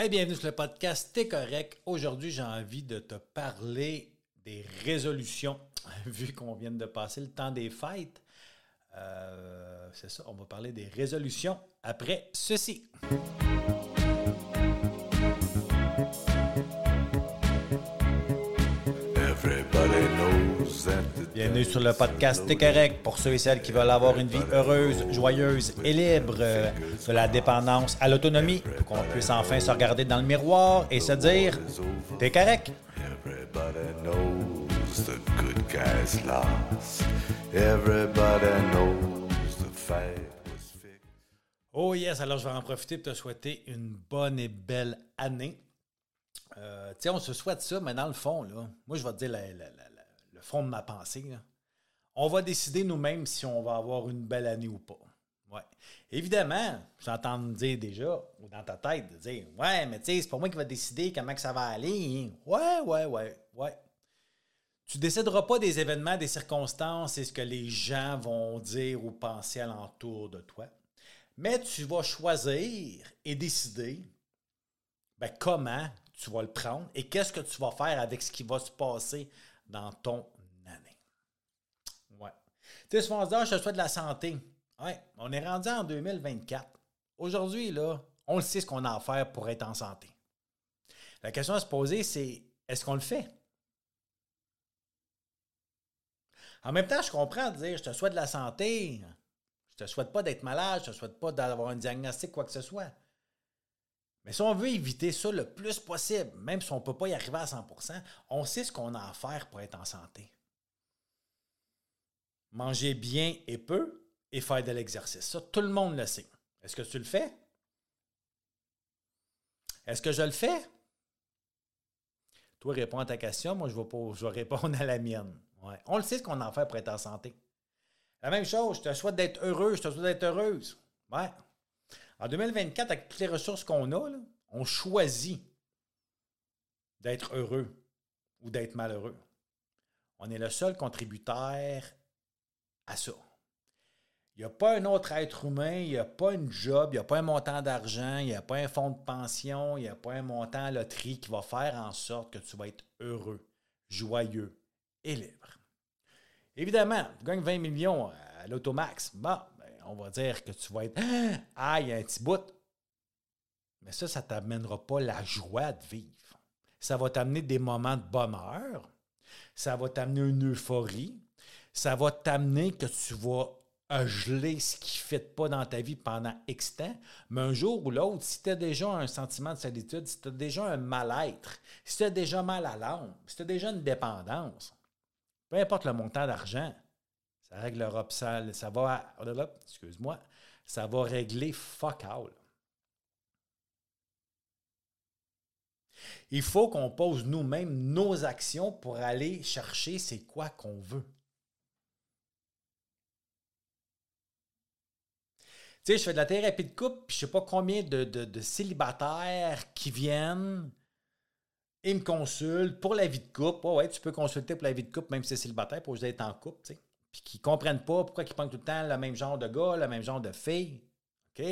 Hey, bienvenue sur le podcast T'es correct. Aujourd'hui, j'ai envie de te parler des résolutions. Vu qu'on vient de passer le temps des fêtes, euh, c'est ça, on va parler des résolutions après ceci. Bienvenue sur le podcast T'es correct pour ceux et celles qui veulent avoir une vie heureuse, joyeuse et libre, euh, de la dépendance à l'autonomie, pour qu'on puisse enfin se regarder dans le miroir et se dire T'es correct. Oh yes, alors je vais en profiter pour te souhaiter une bonne et belle année. Euh, on se souhaite ça, mais dans le fond, là, moi je vais te dire le fond de ma pensée. On va décider nous-mêmes si on va avoir une belle année ou pas. Ouais. Évidemment, j'entends me dire déjà, ou dans ta tête, de dire Ouais, mais tu sais, c'est pas moi qui va décider comment que ça va aller. Ouais, ouais, ouais, ouais. Tu décideras pas des événements, des circonstances et ce que les gens vont dire ou penser alentour de toi. Mais tu vas choisir et décider ben, comment tu vas le prendre et qu'est-ce que tu vas faire avec ce qui va se passer dans ton année. Ouais. Tu sais, souvent on se dit, ah, je te souhaite de la santé. Ouais, on est rendu en 2024. Aujourd'hui, là, on le sait ce qu'on a à faire pour être en santé. La question à se poser, c'est est-ce qu'on le fait? En même temps, je comprends de dire je te souhaite de la santé. Je te souhaite pas d'être malade, je te souhaite pas d'avoir un diagnostic, quoi que ce soit. Mais si on veut éviter ça le plus possible, même si on ne peut pas y arriver à 100 on sait ce qu'on a à faire pour être en santé. Manger bien et peu et faire de l'exercice. Ça, tout le monde le sait. Est-ce que tu le fais? Est-ce que je le fais? Toi, réponds à ta question. Moi, je vais, pas, je vais répondre à la mienne. Ouais. On le sait ce qu'on a à faire pour être en santé. La même chose, je te souhaite d'être heureux, je te souhaite d'être heureuse. Ouais. En 2024, avec toutes les ressources qu'on a, on choisit d'être heureux ou d'être malheureux. On est le seul contributeur à ça. Il n'y a pas un autre être humain, il n'y a pas un job, il n'y a pas un montant d'argent, il n'y a pas un fonds de pension, il n'y a pas un montant à loterie qui va faire en sorte que tu vas être heureux, joyeux et libre. Évidemment, tu gagnes 20 millions à l'automax. Bon, on va dire que tu vas être Ah, il y a un petit bout. Mais ça, ça ne t'amènera pas la joie de vivre. Ça va t'amener des moments de bonheur. Ça va t'amener une euphorie. Ça va t'amener que tu vas geler ce qui ne fait pas dans ta vie pendant X temps. Mais un jour ou l'autre, si tu as déjà un sentiment de solitude, si tu as déjà un mal-être, si tu as déjà mal à l'âme, si tu as déjà une dépendance, peu importe le montant d'argent, ça réglera ça, ça va, excuse-moi, ça va régler fuck all. Il faut qu'on pose nous-mêmes nos actions pour aller chercher c'est quoi qu'on veut. Tu sais, je fais de la thérapie de couple, puis je sais pas combien de, célibataires qui viennent et me consultent pour la vie de couple. ouais, tu peux consulter pour la vie de couple, même si c'est célibataire, pour être en couple, tu sais puis qui ne comprennent pas pourquoi ils prennent tout le temps le même genre de gars, le même genre de fille. OK?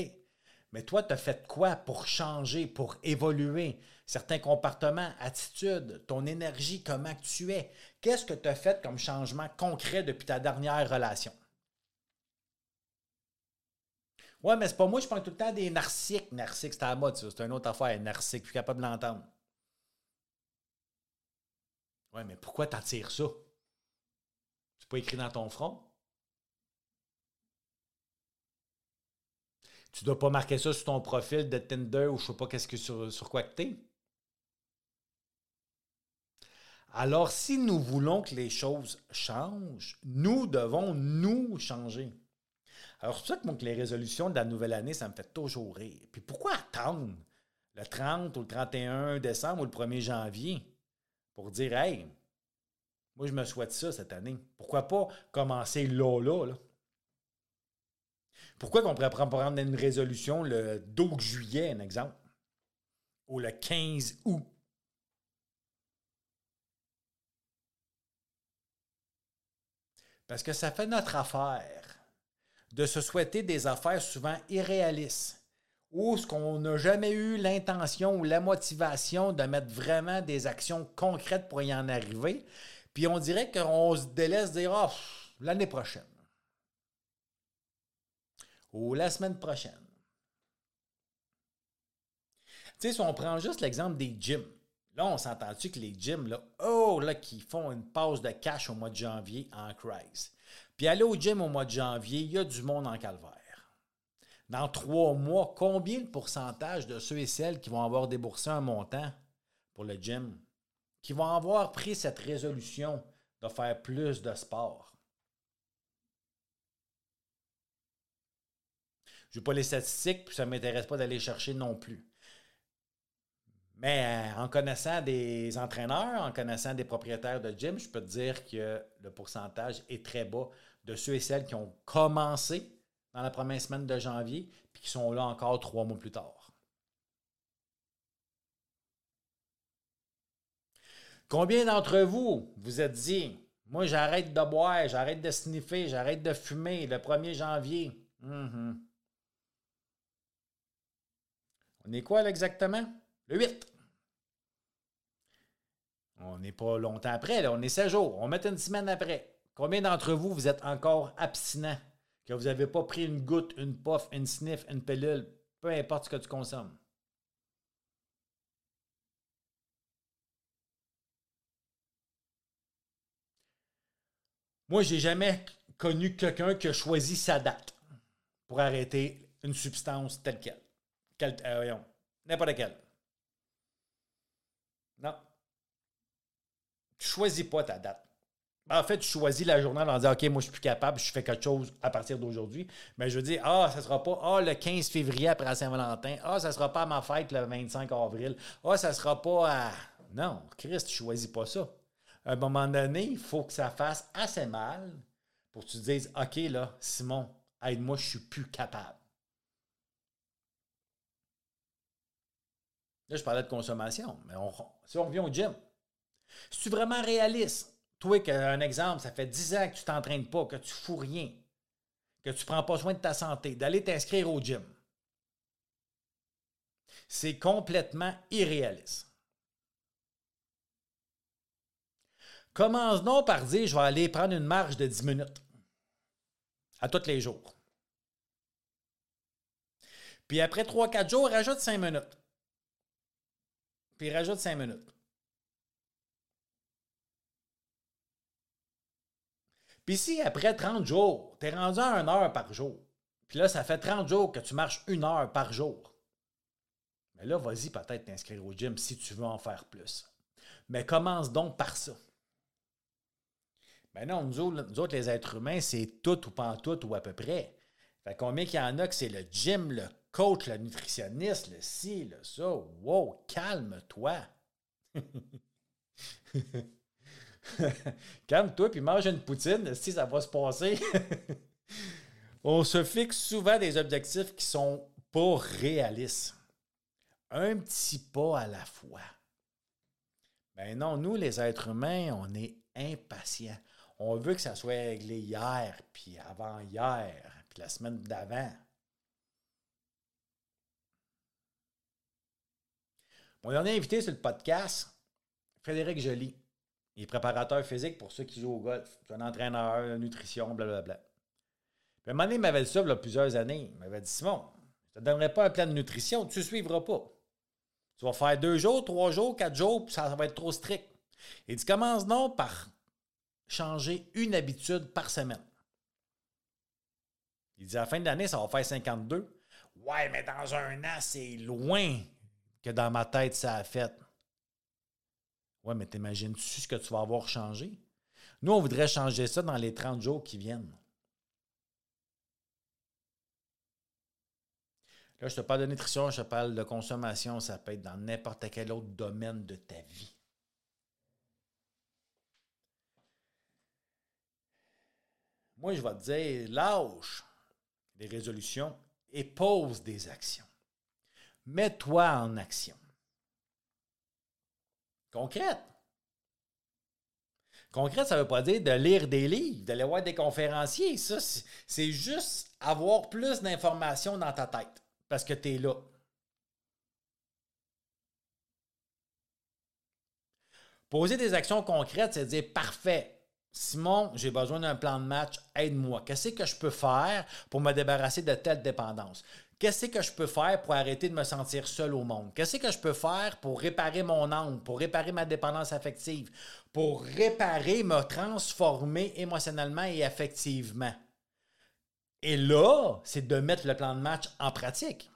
Mais toi, tu as fait quoi pour changer, pour évoluer certains comportements, attitudes, ton énergie, comment tu es? Qu'est-ce que tu as fait comme changement concret depuis ta dernière relation? Ouais, mais c'est pas moi, je prends tout le temps des narcissiques. Narcissiques, c'est à la mode. C'est une autre affaire, narcissique, je suis capable de l'entendre. Ouais, mais pourquoi t'attires ça? C'est pas écrit dans ton front. Tu dois pas marquer ça sur ton profil de Tinder ou je sais pas qu'est-ce que sur, quoi que tu es. Alors, si nous voulons que les choses changent, nous devons nous changer. Alors, c'est pour ça que, moi, que les résolutions de la nouvelle année, ça me fait toujours rire. Puis pourquoi attendre le 30 ou le 31 décembre ou le 1er janvier pour dire, hey, moi, je me souhaite ça cette année. Pourquoi pas commencer là, là? Pourquoi qu'on pourrait prendre une résolution le 12 juillet, un exemple, ou le 15 août? Parce que ça fait notre affaire de se souhaiter des affaires souvent irréalistes ou ce qu'on n'a jamais eu l'intention ou la motivation de mettre vraiment des actions concrètes pour y en arriver. Puis on dirait qu'on se délaisse dire Ah, l'année prochaine. Ou la semaine prochaine. Tu sais, si on prend juste l'exemple des gyms, là, on s'entend-tu que les gyms, là, oh, là, qui font une pause de cash au mois de janvier en crise. Puis aller au gym au mois de janvier, il y a du monde en calvaire. Dans trois mois, combien de pourcentage de ceux et celles qui vont avoir déboursé un montant pour le gym, qui vont avoir pris cette résolution de faire plus de sport? Je n'ai pas les statistiques, puis ça ne m'intéresse pas d'aller chercher non plus. Mais euh, en connaissant des entraîneurs, en connaissant des propriétaires de gym, je peux te dire que le pourcentage est très bas de ceux et celles qui ont commencé dans la première semaine de janvier, puis qui sont là encore trois mois plus tard. Combien d'entre vous vous êtes dit, moi j'arrête de boire, j'arrête de sniffer, j'arrête de fumer le 1er janvier? Mm-hmm. On est quoi exactement? Le 8. On n'est pas longtemps après, là. on est 16 jours. On met une semaine après. Combien d'entre vous, vous êtes encore abstinent? Que vous n'avez pas pris une goutte, une puff, une sniff, une pilule, peu importe ce que tu consommes? Moi, j'ai jamais connu quelqu'un qui a choisi sa date pour arrêter une substance telle qu'elle. Quelle, euh, n'importe quelle. Non. Tu choisis pas ta date. En fait, tu choisis la journée en disant OK, moi, je suis plus capable, je fais quelque chose à partir d'aujourd'hui. Mais je veux dire, ah, ça sera pas ah, le 15 février après Saint-Valentin. Ah, ça sera pas à ma fête le 25 avril. Ah, ça sera pas à. Non, Christ, tu choisis pas ça. À un moment donné, il faut que ça fasse assez mal pour que tu te dises OK, là, Simon, aide-moi, je suis plus capable. Là, je parlais de consommation, mais si on revient au gym, si tu vraiment réaliste, toi, un exemple, ça fait 10 ans que tu t'entraînes pas, que tu fous rien, que tu prends pas soin de ta santé, d'aller t'inscrire au gym. C'est complètement irréaliste. Commence donc par dire je vais aller prendre une marche de 10 minutes à tous les jours. Puis après 3-4 jours, rajoute 5 minutes. Puis rajoute 5 minutes. Puis si après 30 jours, tu es rendu à 1 heure par jour, puis là, ça fait 30 jours que tu marches une heure par jour, mais là, vas-y peut-être t'inscrire au gym si tu veux en faire plus. Mais commence donc par ça. Ben non, nous autres, les êtres humains, c'est tout ou pas tout ou à peu près. Fait combien qu'il y en a que c'est le gym, le coach, le nutritionniste, le ci, le ça? Wow, calme-toi. Calme-toi puis mange une poutine, si ça va se passer. On se fixe souvent des objectifs qui sont pas réalistes. Un petit pas à la fois. Ben non, nous, les êtres humains, on est impatients. On veut que ça soit réglé hier, puis avant-hier, puis la semaine d'avant. Mon dernier invité sur le podcast, Frédéric Joly. Il est préparateur physique pour ceux qui jouent au golf. C'est un entraîneur, nutrition, blablabla. Puis un moment donné, il m'avait dit ça plusieurs années. Il m'avait dit Simon, je ne te donnerai pas un plan de nutrition, tu ne suivras pas. Tu vas faire deux jours, trois jours, quatre jours, puis ça, va être trop strict. Il dit commence non par changer une habitude par semaine. Il dit à la fin de l'année, ça va faire 52. Ouais, mais dans un an, c'est loin que dans ma tête, ça a fait. Ouais, mais t'imagines-tu ce que tu vas avoir changé? Nous, on voudrait changer ça dans les 30 jours qui viennent. Là, je te parle de nutrition, je te parle de consommation, ça peut être dans n'importe quel autre domaine de ta vie. Moi, je vais te dire, lâche des résolutions et pose des actions. Mets-toi en action concrète. Concrète, ça ne veut pas dire de lire des livres, d'aller voir des conférenciers. Ça, c'est juste avoir plus d'informations dans ta tête. parce que tu es là. Poser des actions concrètes, c'est dire parfait. Simon, j'ai besoin d'un plan de match, aide-moi. Qu'est-ce que je peux faire pour me débarrasser de telle dépendance? Qu'est-ce que je peux faire pour arrêter de me sentir seul au monde? Qu'est-ce que je peux faire pour réparer mon âme, pour réparer ma dépendance affective, pour réparer, me transformer émotionnellement et affectivement? Et là, c'est de mettre le plan de match en pratique.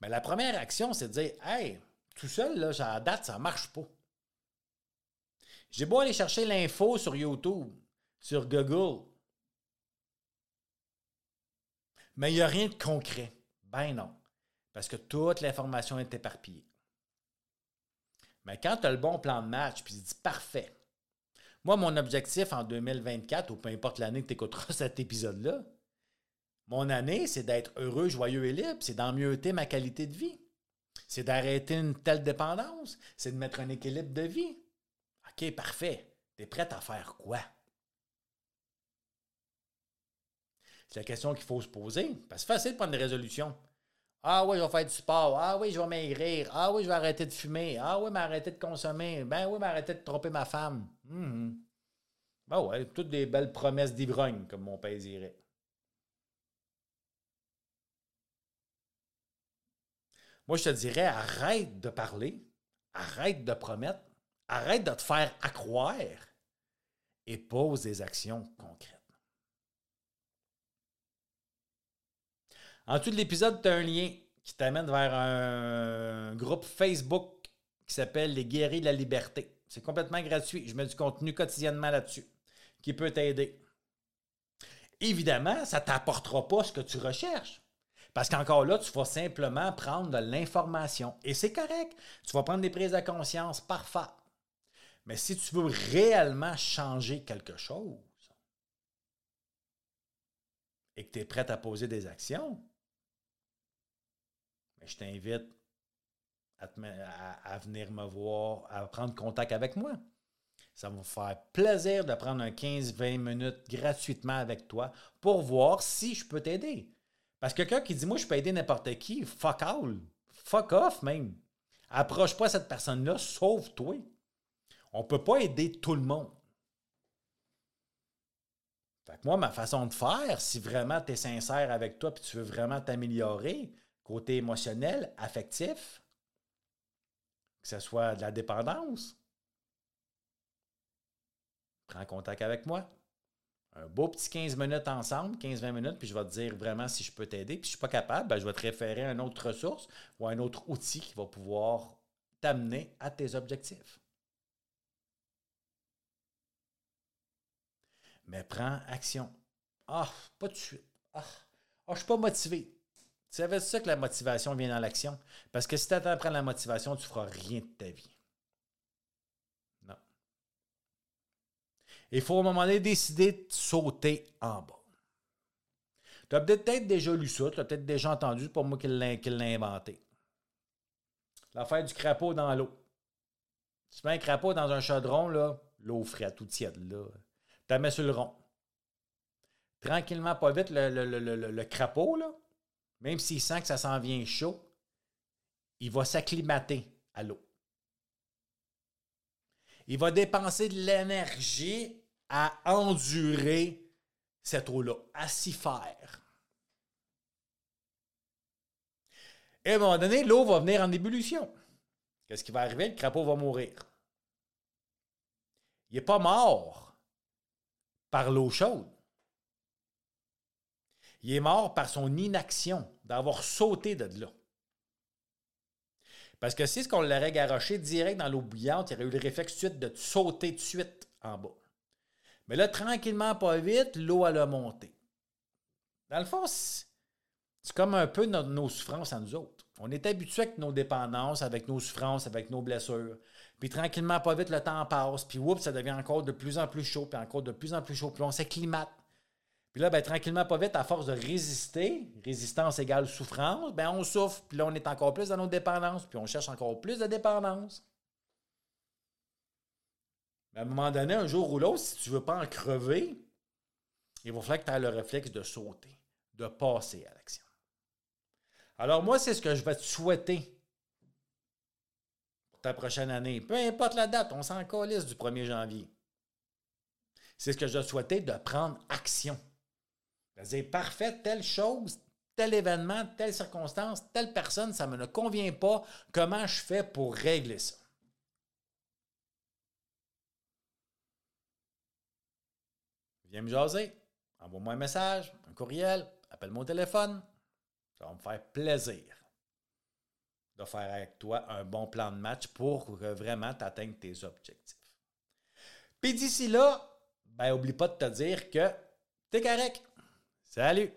Mais la première action, c'est de dire Hey, tout seul, là, à date, ça ne marche pas. J'ai beau aller chercher l'info sur YouTube, sur Google, mais il n'y a rien de concret. Ben non, parce que toute l'information est éparpillée. Mais quand tu as le bon plan de match, puis tu dis parfait. Moi, mon objectif en 2024, ou peu importe l'année que tu écouteras cet épisode-là, mon année, c'est d'être heureux, joyeux et libre, c'est d'emmieuter ma qualité de vie. C'est d'arrêter une telle dépendance, c'est de mettre un équilibre de vie. OK, parfait. Tu es prête à faire quoi? C'est la question qu'il faut se poser. Parce que c'est facile de prendre des résolutions. Ah oui, je vais faire du sport. Ah oui, je vais maigrir. Ah oui, je vais arrêter de fumer. Ah oui, m'arrêter de consommer. Ben oui, m'arrêter de tromper ma femme. Mm Ben ouais, toutes des belles promesses d'ivrogne, comme mon père dirait. Moi, je te dirais, arrête de parler, arrête de promettre, arrête de te faire accroire et pose des actions concrètes. En dessous de l'épisode, tu as un lien qui t'amène vers un groupe Facebook qui s'appelle Les Guéris de la Liberté. C'est complètement gratuit. Je mets du contenu quotidiennement là-dessus qui peut t'aider. Évidemment, ça ne t'apportera pas ce que tu recherches. Parce qu'encore là, tu vas simplement prendre de l'information. Et c'est correct. Tu vas prendre des prises de conscience parfaites. Mais si tu veux réellement changer quelque chose et que tu es prêt à poser des actions, je t'invite à, venir me voir, à prendre contact avec moi. Ça va me faire plaisir de prendre un 15-20 minutes gratuitement avec toi pour voir si je peux t'aider. Parce que quelqu'un qui dit Moi, je peux aider n'importe qui, fuck all. Fuck off même. Approche pas cette personne-là, sauve-toi. On ne peut pas aider tout le monde. Fait que moi, ma façon de faire, si vraiment tu es sincère avec toi et tu veux vraiment t'améliorer, côté émotionnel, affectif, que ce soit de la dépendance, prends contact avec moi. Un beau petit 15 minutes ensemble, 15-20 minutes, puis je vais te dire vraiment si je peux t'aider. Puis si je ne suis pas capable, ben, je vais te référer à une autre ressource ou à un autre outil qui va pouvoir t'amener à tes objectifs. Mais prends action. Ah, pas de suite. Ah, ah je ne suis pas motivé. Tu savais ça que la motivation vient dans l'action? Parce que si tu attends à prendre la motivation, tu ne feras rien de ta vie. Non. Il faut à un moment donné décider de sauter en bas. Tu as peut-être déjà lu ça, tu as peut-être déjà entendu, pas moi qui l'ai inventé. L'affaire du crapaud dans l'eau. Tu mets un crapaud dans un chaudron, là, l'eau frette, tout tiède, là tu la mets sur le rond. Tranquillement, pas vite, le, crapaud, même s'il sent que ça s'en vient chaud, il va s'acclimater à l'eau. Il va dépenser de l'énergie à endurer cette eau-là, à s'y faire. Et à un moment donné, l'eau va venir en ébullition. Qu'est-ce qui va arriver? Le crapaud va mourir. Il n'est pas mort par l'eau chaude. Il est mort par son inaction, d'avoir sauté de là. Parce que si ce qu'on l'aurait garoché direct dans l'eau bouillante, il aurait eu le réflexe de suite de sauter de suite en bas. Mais là, tranquillement, pas vite, l'eau, elle a monté. Dans le fond, c'est comme un peu nos souffrances à nous autres. On est habitué avec nos dépendances, avec nos souffrances, avec nos blessures. Puis tranquillement, pas vite, le temps passe. Puis oups, ça devient encore de plus en plus chaud, puis encore de plus en plus chaud. Puis on s'acclimate. Puis là, ben, tranquillement, pas vite, à force de résister, résistance égale souffrance, ben, on souffre. Puis là, on est encore plus dans nos dépendances. Puis on cherche encore plus de dépendance. À un moment donné, un jour ou l'autre, si tu ne veux pas en crever, il va falloir que tu aies le réflexe de sauter, de passer à l'action. Alors moi, c'est ce que je vais te souhaiter ta prochaine année. Peu importe la date, on s'en calisse du 1er janvier. C'est ce que je souhaiter de prendre action. De dire, parfait, telle chose, tel événement, telle circonstance, telle personne, ça ne me convient pas. Comment je fais pour régler ça? Viens me jaser, envoie-moi un message, un courriel, appelle-moi au téléphone. Ça va me faire plaisir de faire avec toi un bon plan de match pour vraiment tu atteignes tes objectifs. Puis d'ici là, ben oublie pas de te dire que tu es correct. Salut!